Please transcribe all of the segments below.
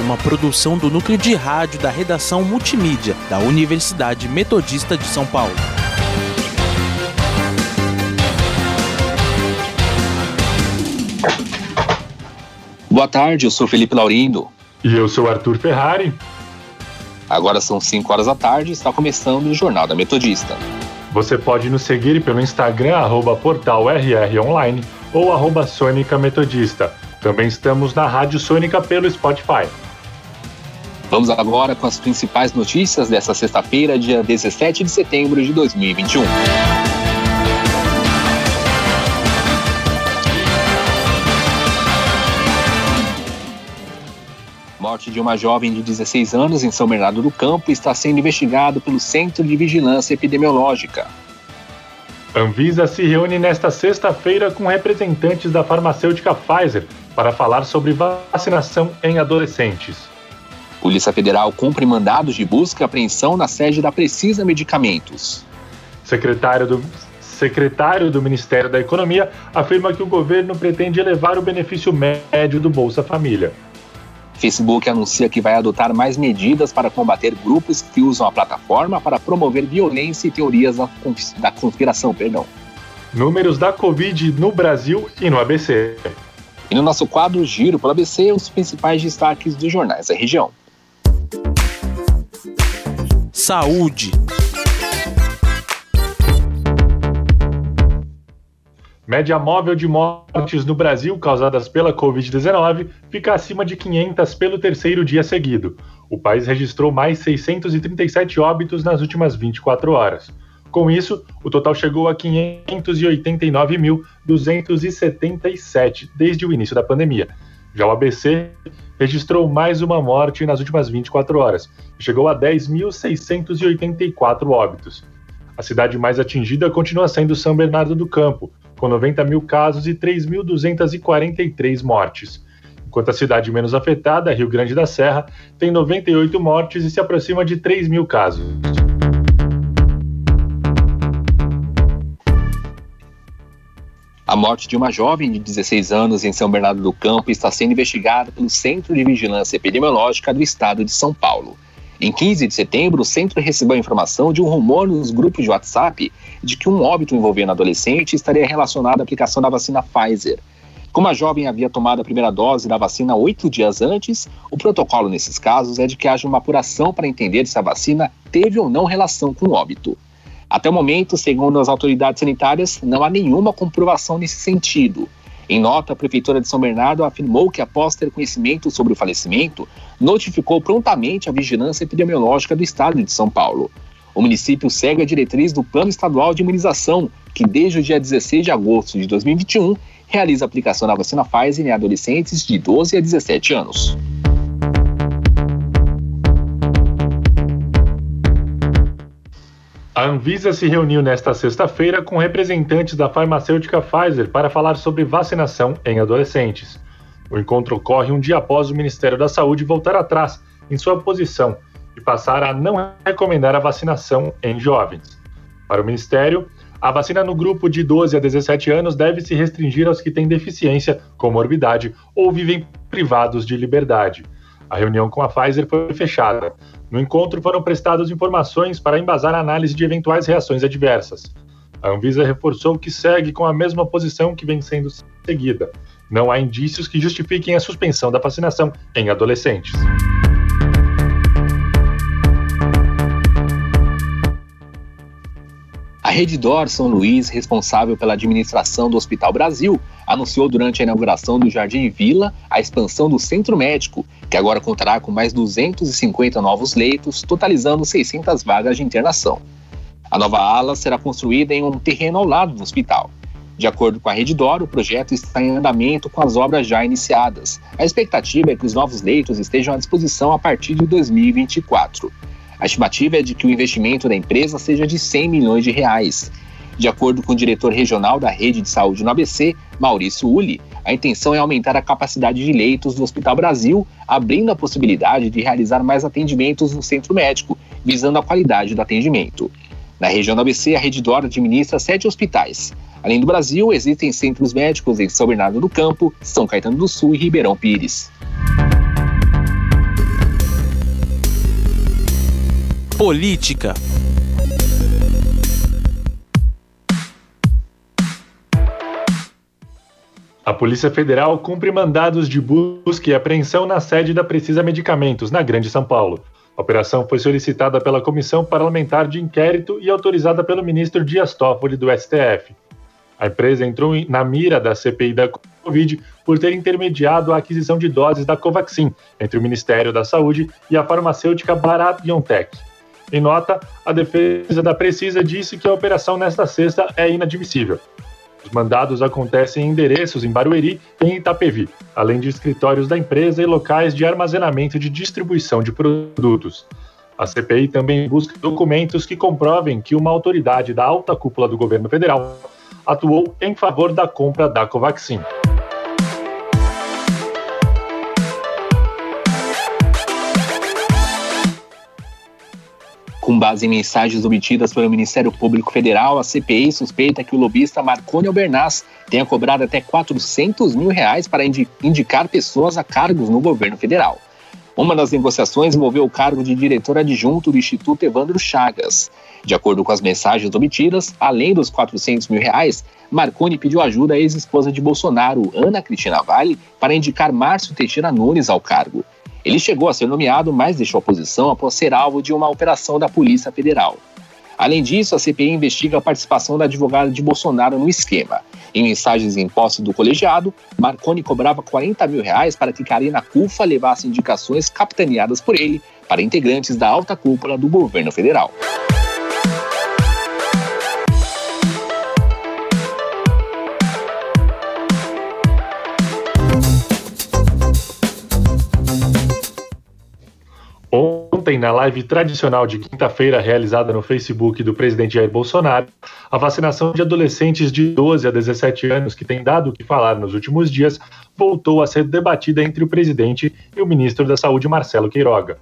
uma produção do núcleo de rádio da redação multimídia da Universidade Metodista de São Paulo. Boa tarde, eu sou Felipe Laurindo. E eu sou Arthur Ferrari. Agora são 5 horas da tarde e está começando o Jornal da Metodista. Você pode nos seguir pelo Instagram, arroba portal RR Online ou arroba Sônica Metodista. Também estamos na Rádio Sônica pelo Spotify. Vamos agora com as principais notícias dessa sexta-feira, dia 17 de setembro de 2021. Morte de uma jovem de 16 anos em São Bernardo do Campo está sendo investigado pelo Centro de Vigilância Epidemiológica. Anvisa se reúne nesta sexta-feira com representantes da farmacêutica Pfizer para falar sobre vacinação em adolescentes. Polícia Federal cumpre mandados de busca e apreensão na sede da Precisa Medicamentos. Secretário do, secretário do Ministério da Economia afirma que o governo pretende elevar o benefício médio do Bolsa Família. Facebook anuncia que vai adotar mais medidas para combater grupos que usam a plataforma para promover violência e teorias da conspiração. Perdão. Números da Covid no Brasil e no ABC. E no nosso quadro Giro pelo ABC, os principais destaques dos jornais da região. Saúde. Média móvel de mortes no Brasil causadas pela Covid-19 fica acima de 500 pelo terceiro dia seguido. O país registrou mais 637 óbitos nas últimas 24 horas. Com isso, o total chegou a 589.277 desde o início da pandemia. Já o ABC registrou mais uma morte nas últimas 24 horas, chegou a 10.684 óbitos. A cidade mais atingida continua sendo São Bernardo do Campo, com 90 mil casos e 3.243 mortes. Enquanto a cidade menos afetada, Rio Grande da Serra, tem 98 mortes e se aproxima de 3 mil casos. A morte de uma jovem de 16 anos em São Bernardo do Campo está sendo investigada pelo Centro de Vigilância Epidemiológica do Estado de São Paulo. Em 15 de setembro, o centro recebeu a informação de um rumor nos grupos de WhatsApp de que um óbito envolvendo adolescente estaria relacionado à aplicação da vacina Pfizer. Como a jovem havia tomado a primeira dose da vacina oito dias antes, o protocolo nesses casos é de que haja uma apuração para entender se a vacina teve ou não relação com o óbito. Até o momento, segundo as autoridades sanitárias, não há nenhuma comprovação nesse sentido. Em nota, a Prefeitura de São Bernardo afirmou que, após ter conhecimento sobre o falecimento, notificou prontamente a Vigilância Epidemiológica do Estado de São Paulo. O município segue a diretriz do Plano Estadual de Imunização, que desde o dia 16 de agosto de 2021 realiza a aplicação da vacina Pfizer em adolescentes de 12 a 17 anos. A Anvisa se reuniu nesta sexta-feira com representantes da farmacêutica Pfizer para falar sobre vacinação em adolescentes. O encontro ocorre um dia após o Ministério da Saúde voltar atrás em sua posição e passar a não recomendar a vacinação em jovens. Para o Ministério, a vacina no grupo de 12 a 17 anos deve se restringir aos que têm deficiência, comorbidade ou vivem privados de liberdade. A reunião com a Pfizer foi fechada. No encontro foram prestadas informações para embasar a análise de eventuais reações adversas. A Anvisa reforçou que segue com a mesma posição que vem sendo seguida. Não há indícios que justifiquem a suspensão da vacinação em adolescentes. A Reddor São Luís, responsável pela administração do Hospital Brasil, anunciou durante a inauguração do Jardim Vila a expansão do centro médico, que agora contará com mais 250 novos leitos, totalizando 600 vagas de internação. A nova ala será construída em um terreno ao lado do hospital. De acordo com a Reddor, o projeto está em andamento com as obras já iniciadas. A expectativa é que os novos leitos estejam à disposição a partir de 2024. A estimativa é de que o investimento da empresa seja de 100 milhões de reais. De acordo com o diretor regional da rede de saúde no ABC, Maurício Uli, a intenção é aumentar a capacidade de leitos do Hospital Brasil, abrindo a possibilidade de realizar mais atendimentos no centro médico, visando a qualidade do atendimento. Na região do ABC, a Rede Dora administra sete hospitais. Além do Brasil, existem centros médicos em São Bernardo do Campo, São Caetano do Sul e Ribeirão Pires. Política A Polícia Federal cumpre mandados de busca e apreensão na sede da Precisa Medicamentos, na Grande São Paulo. A operação foi solicitada pela Comissão Parlamentar de Inquérito e autorizada pelo ministro Dias Toffoli do STF. A empresa entrou na mira da CPI da Covid por ter intermediado a aquisição de doses da Covaxin entre o Ministério da Saúde e a farmacêutica Bharat BioNTech. Em nota, a defesa da Precisa disse que a operação nesta sexta é inadmissível. Os mandados acontecem em endereços em Barueri e em Itapevi, além de escritórios da empresa e locais de armazenamento de distribuição de produtos. A CPI também busca documentos que comprovem que uma autoridade da alta cúpula do governo federal atuou em favor da compra da Covaxin. Com base em mensagens obtidas pelo Ministério Público Federal, a CPI suspeita que o lobista Marconi Albernaz tenha cobrado até 400 mil reais para indicar pessoas a cargos no governo federal. Uma das negociações envolveu o cargo de diretor adjunto do Instituto Evandro Chagas. De acordo com as mensagens obtidas, além dos 400 mil reais, Marconi pediu ajuda à ex-esposa de Bolsonaro, Ana Cristina Vale, para indicar Márcio Teixeira Nunes ao cargo. Ele chegou a ser nomeado, mas deixou a posição após ser alvo de uma operação da Polícia Federal. Além disso, a CPI investiga a participação da advogada de Bolsonaro no esquema. Em mensagens em posse do colegiado, Marconi cobrava 40 mil reais para que Karina Cufa levasse indicações capitaneadas por ele para integrantes da alta cúpula do governo federal. Ontem, na live tradicional de quinta-feira realizada no Facebook do presidente Jair Bolsonaro, a vacinação de adolescentes de 12 a 17 anos, que tem dado o que falar nos últimos dias, voltou a ser debatida entre o presidente e o ministro da Saúde, Marcelo Queiroga.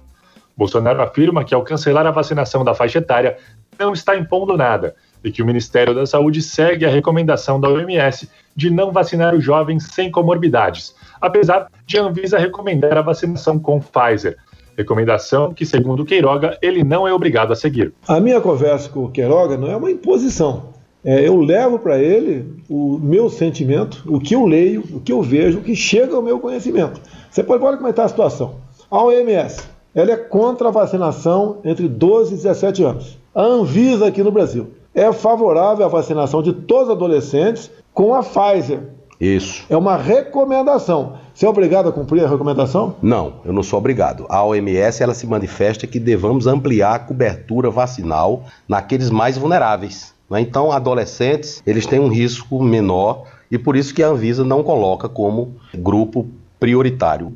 Bolsonaro afirma que, ao cancelar a vacinação da faixa etária, não está impondo nada e que o Ministério da Saúde segue a recomendação da OMS de não vacinar os jovens sem comorbidades, apesar de a Anvisa recomendar a vacinação com Pfizer Recomendação que, segundo o Queiroga, ele não é obrigado a seguir. A minha conversa com o Queiroga não é uma imposição. É, eu levo para ele o meu sentimento, o que eu leio, o que eu vejo, o que chega ao meu conhecimento. Você pode, pode comentar a situação. A OMS ela é contra a vacinação entre 12 e 17 anos. A Anvisa aqui no Brasil é favorável à vacinação de todos os adolescentes com a Pfizer. Isso. É uma recomendação. Você é obrigado a cumprir a recomendação? Não, eu não sou obrigado. A OMS ela se manifesta que devamos ampliar a cobertura vacinal naqueles mais vulneráveis. Né? Então, adolescentes eles têm um risco menor e por isso que a Anvisa não coloca como grupo prioritário.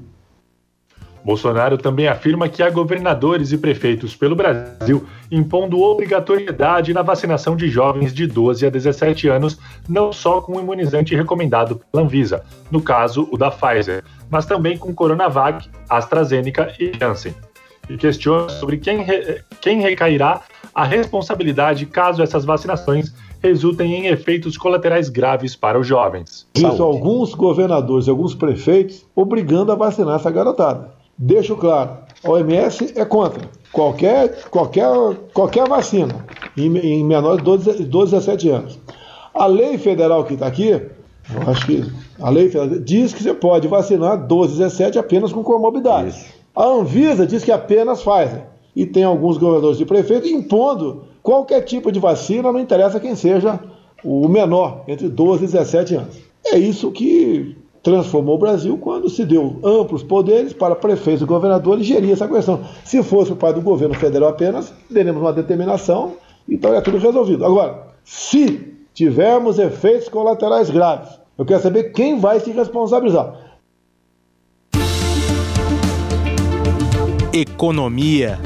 Bolsonaro também afirma que há governadores e prefeitos pelo Brasil impondo obrigatoriedade na vacinação de jovens de 12 a 17 anos, não só com o imunizante recomendado pela Anvisa, no caso o da Pfizer, mas também com Coronavac, AstraZeneca e Janssen. E questiona sobre quem, re... quem recairá a responsabilidade caso essas vacinações resultem em efeitos colaterais graves para os jovens. Isso, alguns governadores e alguns prefeitos obrigando a vacinar essa garotada. Deixo claro, a OMS é contra qualquer, qualquer, qualquer vacina em, em menores de 12, 12 a 17 anos. A lei federal que está aqui, eu acho que a lei federal diz que você pode vacinar 12 a 17 apenas com comorbidades. Isso. A Anvisa diz que apenas Pfizer. E tem alguns governadores de prefeito impondo qualquer tipo de vacina, não interessa quem seja o menor, entre 12 e 17 anos. É isso que transformou o Brasil quando se deu amplos poderes para prefeitos e governadores gerir essa questão. Se fosse o pai do governo federal apenas, teremos uma determinação, então é tudo resolvido. Agora, se tivermos efeitos colaterais graves, eu quero saber quem vai se responsabilizar. Economia.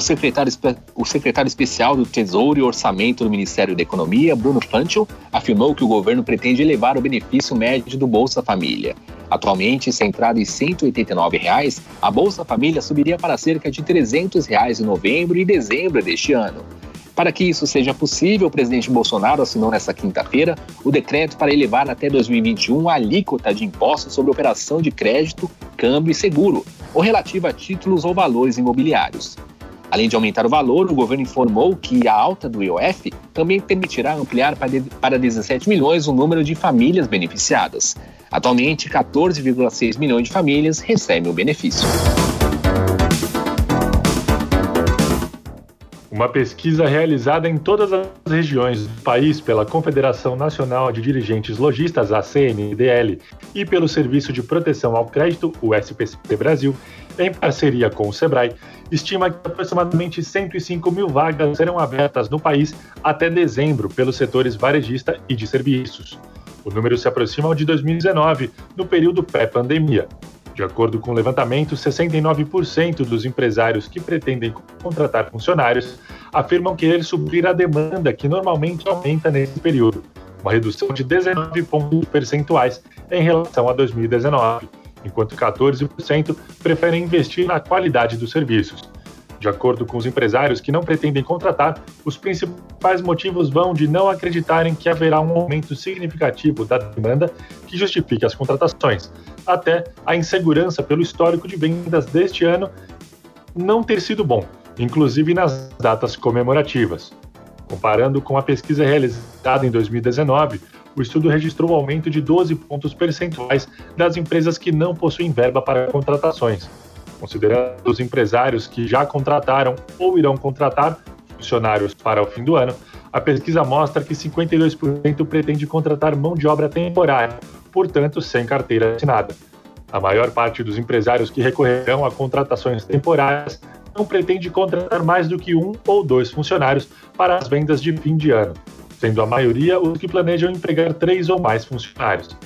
Secretário, o secretário especial do Tesouro e Orçamento do Ministério da Economia, Bruno Fantil, afirmou que o governo pretende elevar o benefício médio do Bolsa Família. Atualmente, centrado em 189 reais, a Bolsa Família subiria para cerca de 300 reais em novembro e dezembro deste ano. Para que isso seja possível, o presidente Bolsonaro assinou nesta quinta-feira o decreto para elevar até 2021 a alíquota de impostos sobre operação de crédito, câmbio e seguro, ou relativa a títulos ou valores imobiliários. Além de aumentar o valor, o governo informou que a alta do IOF também permitirá ampliar para 17 milhões o número de famílias beneficiadas. Atualmente, 14,6 milhões de famílias recebem o benefício. Uma pesquisa realizada em todas as regiões do país pela Confederação Nacional de Dirigentes Logistas, a CNDL, e pelo Serviço de Proteção ao Crédito, o SPC Brasil, em parceria com o Sebrae, estima que aproximadamente 105 mil vagas serão abertas no país até dezembro pelos setores varejista e de serviços. O número se aproxima ao de 2019, no período pré-pandemia. De acordo com o levantamento, 69% dos empresários que pretendem contratar funcionários afirmam querer suprir a demanda que normalmente aumenta nesse período, uma redução de 19 pontos percentuais em relação a 2019, enquanto 14% preferem investir na qualidade dos serviços. De acordo com os empresários que não pretendem contratar, os principais motivos vão de não acreditarem que haverá um aumento significativo da demanda que justifique as contratações, até a insegurança pelo histórico de vendas deste ano não ter sido bom, inclusive nas datas comemorativas. Comparando com a pesquisa realizada em 2019, o estudo registrou um aumento de 12 pontos percentuais das empresas que não possuem verba para contratações, Considerando os empresários que já contrataram ou irão contratar funcionários para o fim do ano, a pesquisa mostra que 52% pretende contratar mão de obra temporária, portanto, sem carteira assinada. A maior parte dos empresários que recorrerão a contratações temporárias não pretende contratar mais do que um ou dois funcionários para as vendas de fim de ano, sendo a maioria os que planejam empregar três ou mais funcionários.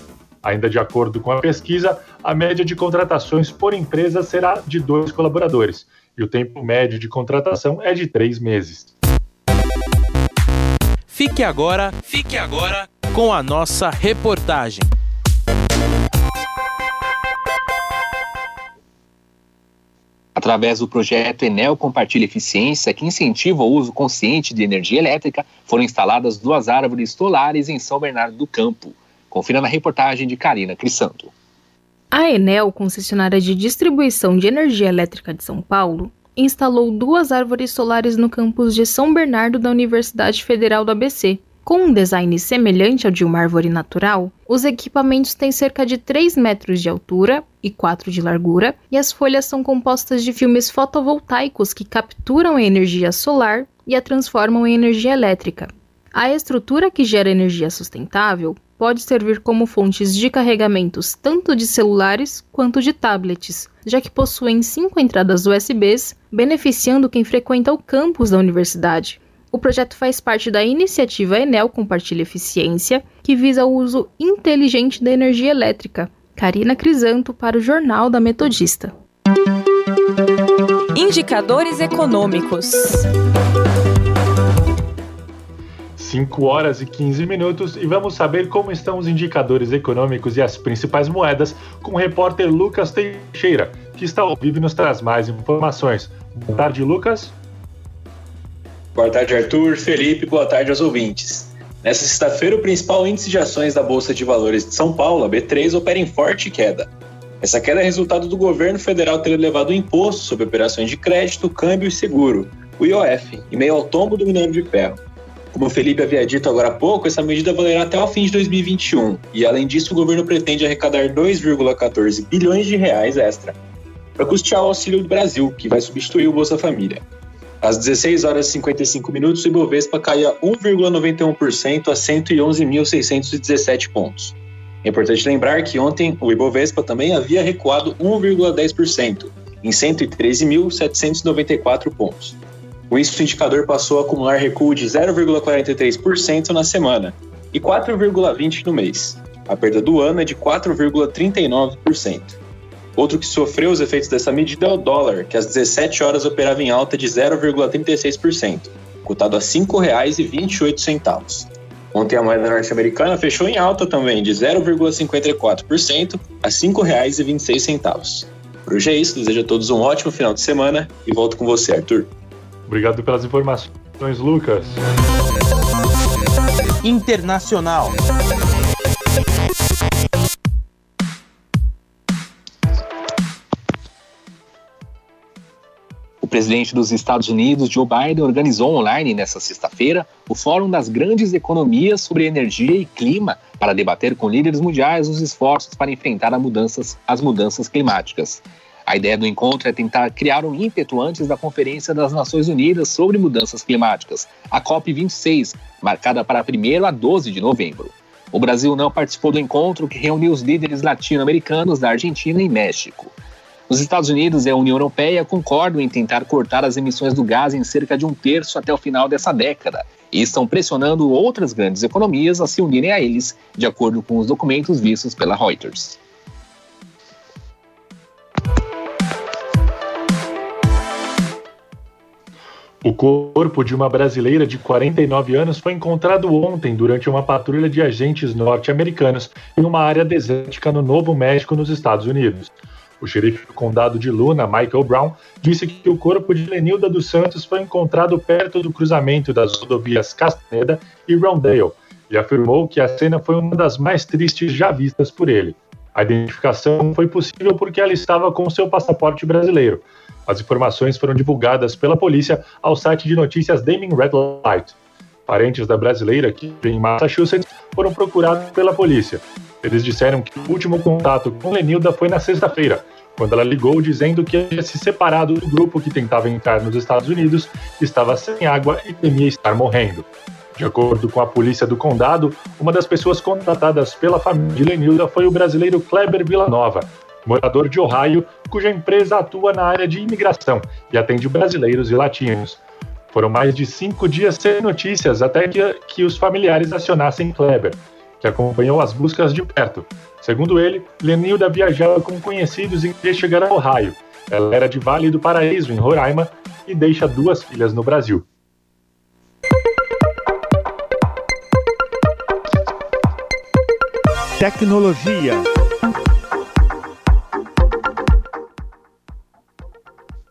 Ainda de acordo com a pesquisa, a média de contratações por empresa será de dois colaboradores e o tempo médio de contratação é de três meses. Fique agora, fique agora com a nossa reportagem. Através do projeto Enel Compartilha Eficiência, que incentiva o uso consciente de energia elétrica, foram instaladas duas árvores solares em São Bernardo do Campo. Confira na reportagem de Karina Crissanto. A Enel, concessionária de distribuição de energia elétrica de São Paulo, instalou duas árvores solares no campus de São Bernardo da Universidade Federal do ABC. Com um design semelhante ao de uma árvore natural, os equipamentos têm cerca de 3 metros de altura e 4 de largura, e as folhas são compostas de filmes fotovoltaicos que capturam a energia solar e a transformam em energia elétrica. A estrutura que gera energia sustentável pode servir como fontes de carregamentos tanto de celulares quanto de tablets, já que possuem cinco entradas USBs, beneficiando quem frequenta o campus da universidade. O projeto faz parte da iniciativa Enel Compartilha Eficiência, que visa o uso inteligente da energia elétrica. Karina Crisanto para o Jornal da Metodista. Indicadores econômicos. 5 horas e 15 minutos e vamos saber como estão os indicadores econômicos e as principais moedas com o repórter Lucas Teixeira, que está ao vivo e nos traz mais informações. Boa tarde, Lucas. Boa tarde, Arthur, Felipe, boa tarde aos ouvintes. Nessa sexta-feira, o principal índice de ações da Bolsa de Valores de São Paulo, a B3, opera em forte queda. Essa queda é resultado do governo federal ter elevado o imposto sobre operações de crédito, câmbio e seguro, o IOF, em meio ao tombo do minério de ferro. Como o Felipe havia dito agora há pouco, essa medida valerá até o fim de 2021 e, além disso, o governo pretende arrecadar 2,14 bilhões de reais extra para custear o Auxílio do Brasil, que vai substituir o Bolsa Família. Às 16 horas e 55 minutos, o Ibovespa caía 1,91% a 111.617 pontos. É importante lembrar que ontem o Ibovespa também havia recuado 1,10%, em 113.794 pontos. Com isso, o indicador passou a acumular recuo de 0,43% na semana e 4,20% no mês. A perda do ano é de 4,39%. Outro que sofreu os efeitos dessa medida é o dólar, que às 17 horas operava em alta de 0,36%, cotado a R$ 5,28. Ontem a moeda norte-americana fechou em alta também, de 0,54% a R$ 5,26. Por hoje é isso, desejo a todos um ótimo final de semana e volto com você, Arthur. Obrigado pelas informações, Lucas. Internacional. O presidente dos Estados Unidos, Joe Biden, organizou online nesta sexta-feira o Fórum das Grandes Economias sobre Energia e Clima para debater com líderes mundiais os esforços para enfrentar mudanças, as mudanças climáticas. A ideia do encontro é tentar criar um ímpeto antes da Conferência das Nações Unidas sobre Mudanças Climáticas, a COP26, marcada para 1 a 12 de novembro. O Brasil não participou do encontro que reuniu os líderes latino-americanos da Argentina e México. Os Estados Unidos e a União Europeia concordam em tentar cortar as emissões do gás em cerca de um terço até o final dessa década e estão pressionando outras grandes economias a se unirem a eles, de acordo com os documentos vistos pela Reuters. O corpo de uma brasileira de 49 anos foi encontrado ontem durante uma patrulha de agentes norte-americanos em uma área desértica no Novo México, nos Estados Unidos. O xerife do condado de Luna, Michael Brown, disse que o corpo de Lenilda dos Santos foi encontrado perto do cruzamento das rodovias Castaneda e Rondale e afirmou que a cena foi uma das mais tristes já vistas por ele. A identificação foi possível porque ela estava com seu passaporte brasileiro. As informações foram divulgadas pela polícia ao site de notícias Daming Red Light. Parentes da brasileira, que vive em Massachusetts, foram procurados pela polícia. Eles disseram que o último contato com Lenilda foi na sexta-feira, quando ela ligou dizendo que havia se separado do grupo que tentava entrar nos Estados Unidos, estava sem água e temia estar morrendo. De acordo com a polícia do condado, uma das pessoas contratadas pela família de Lenilda foi o brasileiro Kleber Villanova, morador de Ohio, cuja empresa atua na área de imigração e atende brasileiros e latinos. Foram mais de cinco dias sem notícias até que, que os familiares acionassem Kleber que acompanhou as buscas de perto. Segundo ele, Lenilda viajava com conhecidos e queria chegar a Ohio. Ela era de Vale do Paraíso, em Roraima, e deixa duas filhas no Brasil. Tecnologia.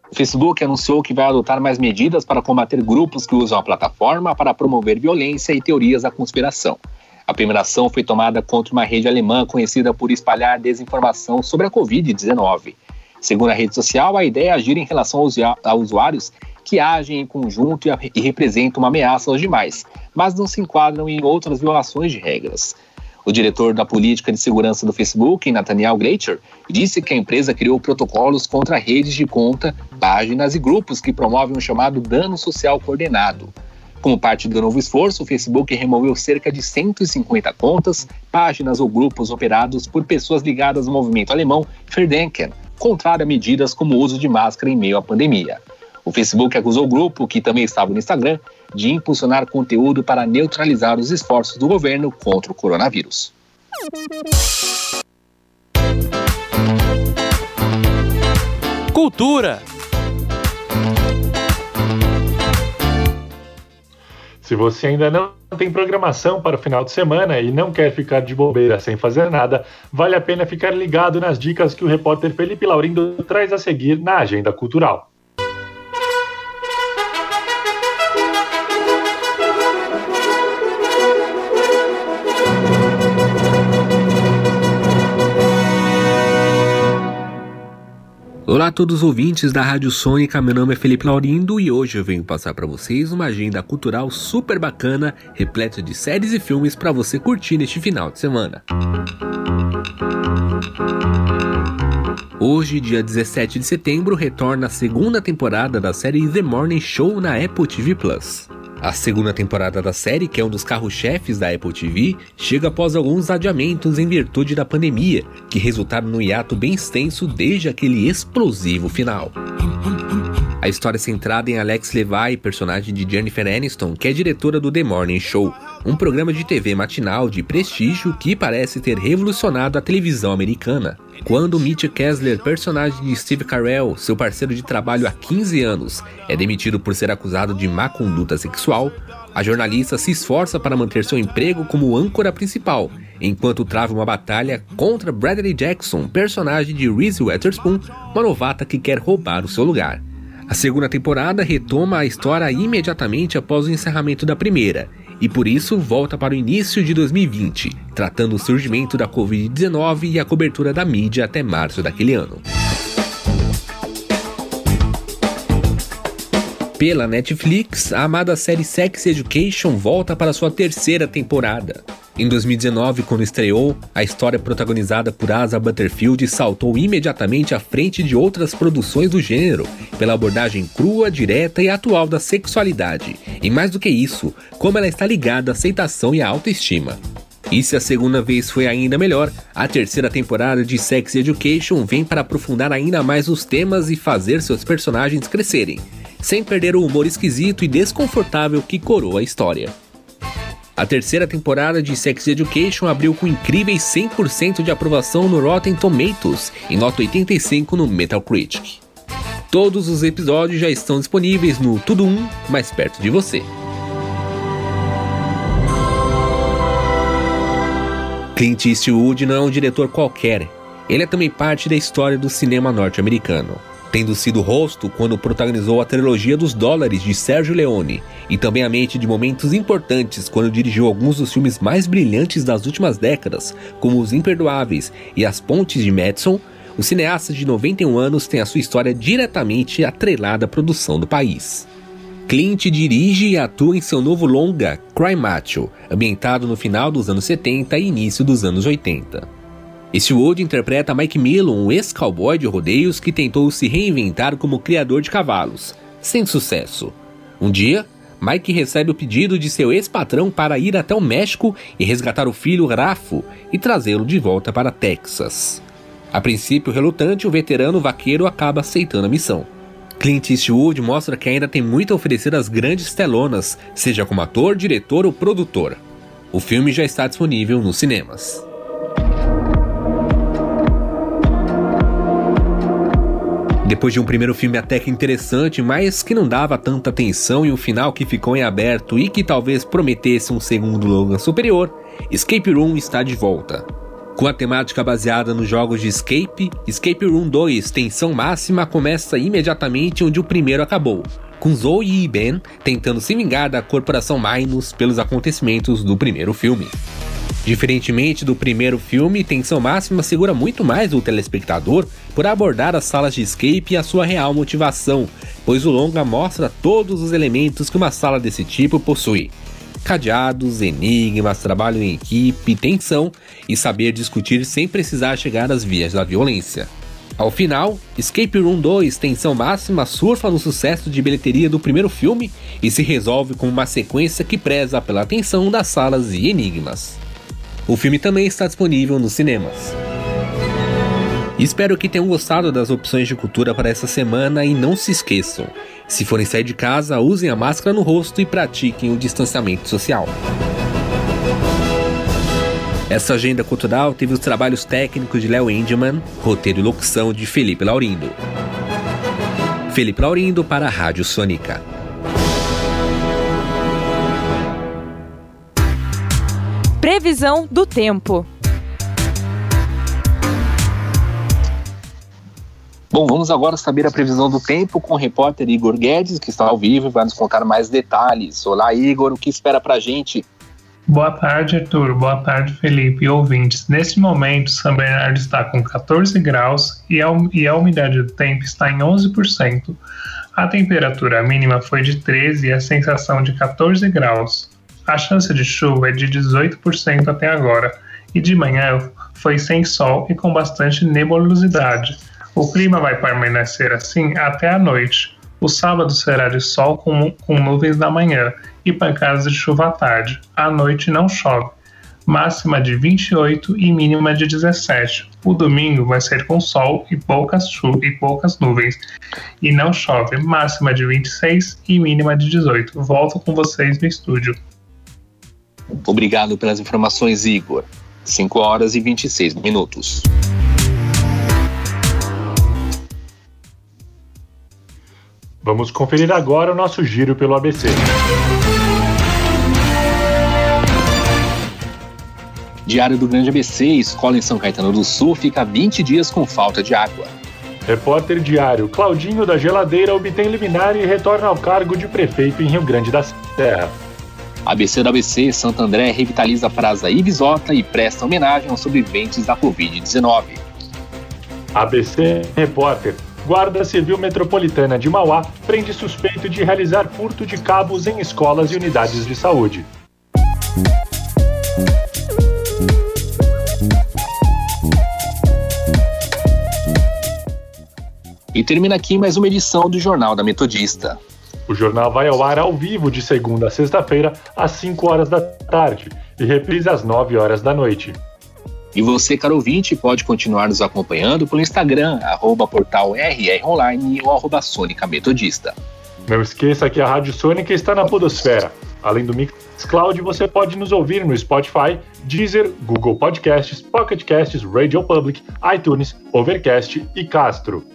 O Facebook anunciou que vai adotar mais medidas para combater grupos que usam a plataforma para promover violência e teorias da conspiração. A primeira ação foi tomada contra uma rede alemã conhecida por espalhar desinformação sobre a Covid-19. Segundo a rede social, a ideia é agir em relação a usuários que agem em conjunto e representam uma ameaça aos demais, mas não se enquadram em outras violações de regras. O diretor da política de segurança do Facebook, Nathaniel Greicher, disse que a empresa criou protocolos contra redes de conta, páginas e grupos que promovem o chamado dano social coordenado. Como parte do novo esforço, o Facebook removeu cerca de 150 contas, páginas ou grupos operados por pessoas ligadas ao movimento alemão Verdenken, contrário a medidas como o uso de máscara em meio à pandemia. O Facebook acusou o grupo, que também estava no Instagram, de impulsionar conteúdo para neutralizar os esforços do governo contra o coronavírus. Cultura Se você ainda não tem programação para o final de semana e não quer ficar de bobeira sem fazer nada, vale a pena ficar ligado nas dicas que o repórter Felipe Laurindo traz a seguir na agenda cultural. Olá a todos os ouvintes da Rádio Sônica, meu nome é Felipe Laurindo e hoje eu venho passar para vocês uma agenda cultural super bacana, repleta de séries e filmes para você curtir neste final de semana. Hoje, dia 17 de setembro, retorna a segunda temporada da série The Morning Show na Apple TV Plus. A segunda temporada da série, que é um dos carros-chefes da Apple TV, chega após alguns adiamentos em virtude da pandemia, que resultaram no hiato bem extenso desde aquele explosivo final. A história é centrada em Alex Levi, personagem de Jennifer Aniston, que é diretora do The Morning Show, um programa de TV matinal de prestígio que parece ter revolucionado a televisão americana. Quando Mitch Kessler, personagem de Steve Carell, seu parceiro de trabalho há 15 anos, é demitido por ser acusado de má conduta sexual, a jornalista se esforça para manter seu emprego como âncora principal, enquanto trava uma batalha contra Bradley Jackson, personagem de Reese Witherspoon, uma novata que quer roubar o seu lugar. A segunda temporada retoma a história imediatamente após o encerramento da primeira, e por isso volta para o início de 2020, tratando o surgimento da Covid-19 e a cobertura da mídia até março daquele ano. Pela Netflix, a amada série Sex Education volta para sua terceira temporada. Em 2019, quando estreou, a história protagonizada por Asa Butterfield saltou imediatamente à frente de outras produções do gênero, pela abordagem crua, direta e atual da sexualidade. E mais do que isso, como ela está ligada à aceitação e à autoestima. E se a segunda vez foi ainda melhor, a terceira temporada de Sex Education vem para aprofundar ainda mais os temas e fazer seus personagens crescerem, sem perder o humor esquisito e desconfortável que coroa a história. A terceira temporada de Sex Education abriu com incríveis 100% de aprovação no Rotten Tomatoes e nota 85 no Metacritic. Todos os episódios já estão disponíveis no Tudo Um mais perto de você. Clint Eastwood não é um diretor qualquer, ele é também parte da história do cinema norte-americano tendo sido rosto quando protagonizou a trilogia dos dólares de Sérgio Leone, e também a mente de momentos importantes quando dirigiu alguns dos filmes mais brilhantes das últimas décadas, como Os Imperdoáveis e As Pontes de Madison, o cineasta de 91 anos tem a sua história diretamente atrelada à produção do país. Clint dirige e atua em seu novo longa, Cry Macho, ambientado no final dos anos 70 e início dos anos 80. Eastwood interpreta Mike Milo, um ex-cowboy de rodeios que tentou se reinventar como criador de cavalos, sem sucesso. Um dia, Mike recebe o pedido de seu ex-patrão para ir até o México e resgatar o filho Rafo e trazê-lo de volta para Texas. A princípio relutante, o veterano vaqueiro acaba aceitando a missão. Clint Eastwood mostra que ainda tem muito a oferecer às grandes telonas, seja como ator, diretor ou produtor. O filme já está disponível nos cinemas. Depois de um primeiro filme até que interessante, mas que não dava tanta atenção e um final que ficou em aberto e que talvez prometesse um segundo Logan superior, Escape Room está de volta. Com a temática baseada nos jogos de Escape, Escape Room 2 Tensão Máxima começa imediatamente onde o primeiro acabou, com Zoe e Ben tentando se vingar da Corporação Minus pelos acontecimentos do primeiro filme. Diferentemente do primeiro filme, Tensão Máxima segura muito mais o telespectador por abordar as salas de escape e a sua real motivação, pois o longa mostra todos os elementos que uma sala desse tipo possui. Cadeados, enigmas, trabalho em equipe, tensão e saber discutir sem precisar chegar às vias da violência. Ao final, Escape Room 2 Tensão Máxima surfa no sucesso de bilheteria do primeiro filme e se resolve com uma sequência que preza pela atenção das salas e enigmas. O filme também está disponível nos cinemas. Espero que tenham gostado das opções de cultura para essa semana e não se esqueçam: se forem sair de casa, usem a máscara no rosto e pratiquem o distanciamento social. Essa agenda cultural teve os trabalhos técnicos de Léo Endiman, roteiro e locução de Felipe Laurindo. Felipe Laurindo para a Rádio Sônica. Previsão do tempo. Bom, vamos agora saber a previsão do tempo com o repórter Igor Guedes, que está ao vivo e vai nos contar mais detalhes. Olá, Igor, o que espera para a gente? Boa tarde, Arthur. Boa tarde, Felipe e ouvintes. Neste momento, São Bernardo está com 14 graus e a, e a umidade do tempo está em 11%. A temperatura mínima foi de 13 e a sensação de 14 graus. A chance de chuva é de 18% até agora, e de manhã foi sem sol e com bastante nebulosidade. O clima vai permanecer assim até a noite. O sábado será de sol com, com nuvens na manhã e pancadas de chuva à tarde. À noite não chove. Máxima de 28 e mínima de 17. O domingo vai ser com sol e poucas e poucas nuvens. E não chove. Máxima de 26 e mínima de 18. Volto com vocês no estúdio. Obrigado pelas informações, Igor. 5 horas e 26 minutos. Vamos conferir agora o nosso giro pelo ABC. Diário do Grande ABC, escola em São Caetano do Sul, fica 20 dias com falta de água. Repórter Diário, Claudinho da Geladeira obtém liminar e retorna ao cargo de prefeito em Rio Grande da Serra. ABC da ABC, Santo André revitaliza a Praça Ibisota e presta homenagem aos sobreviventes da Covid-19. ABC Repórter, Guarda Civil Metropolitana de Mauá prende suspeito de realizar furto de cabos em escolas e unidades de saúde. E termina aqui mais uma edição do Jornal da Metodista. O jornal vai ao ar ao vivo de segunda a sexta-feira, às 5 horas da tarde, e reprisa às 9 horas da noite. E você, caro ouvinte, pode continuar nos acompanhando pelo Instagram, arroba portal RROnline ou arroba Sônica Metodista. Não esqueça que a Rádio Sônica está na Podosfera. Além do Mixcloud, você pode nos ouvir no Spotify, Deezer, Google Podcasts, Pocket Casts, Radio Public, iTunes, Overcast e Castro.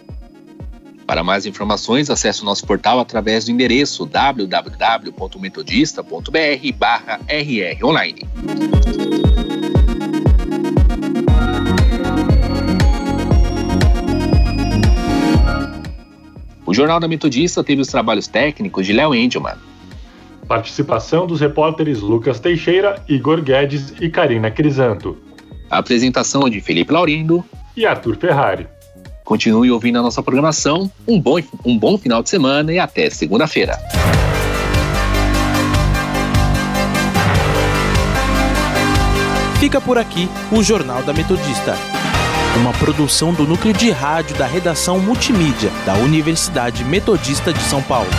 Para mais informações, acesse o nosso portal através do endereço www.metodista.br/rronline. O Jornal da Metodista teve os trabalhos técnicos de Léo Endelman. Participação dos repórteres Lucas Teixeira, Igor Guedes e Karina Crisanto. A apresentação de Felipe Laurindo e Arthur Ferrari. Continue ouvindo a nossa programação. Um bom, um bom final de semana e até segunda-feira. Fica por aqui o Jornal da Metodista. Uma produção do núcleo de rádio da redação multimídia da Universidade Metodista de São Paulo.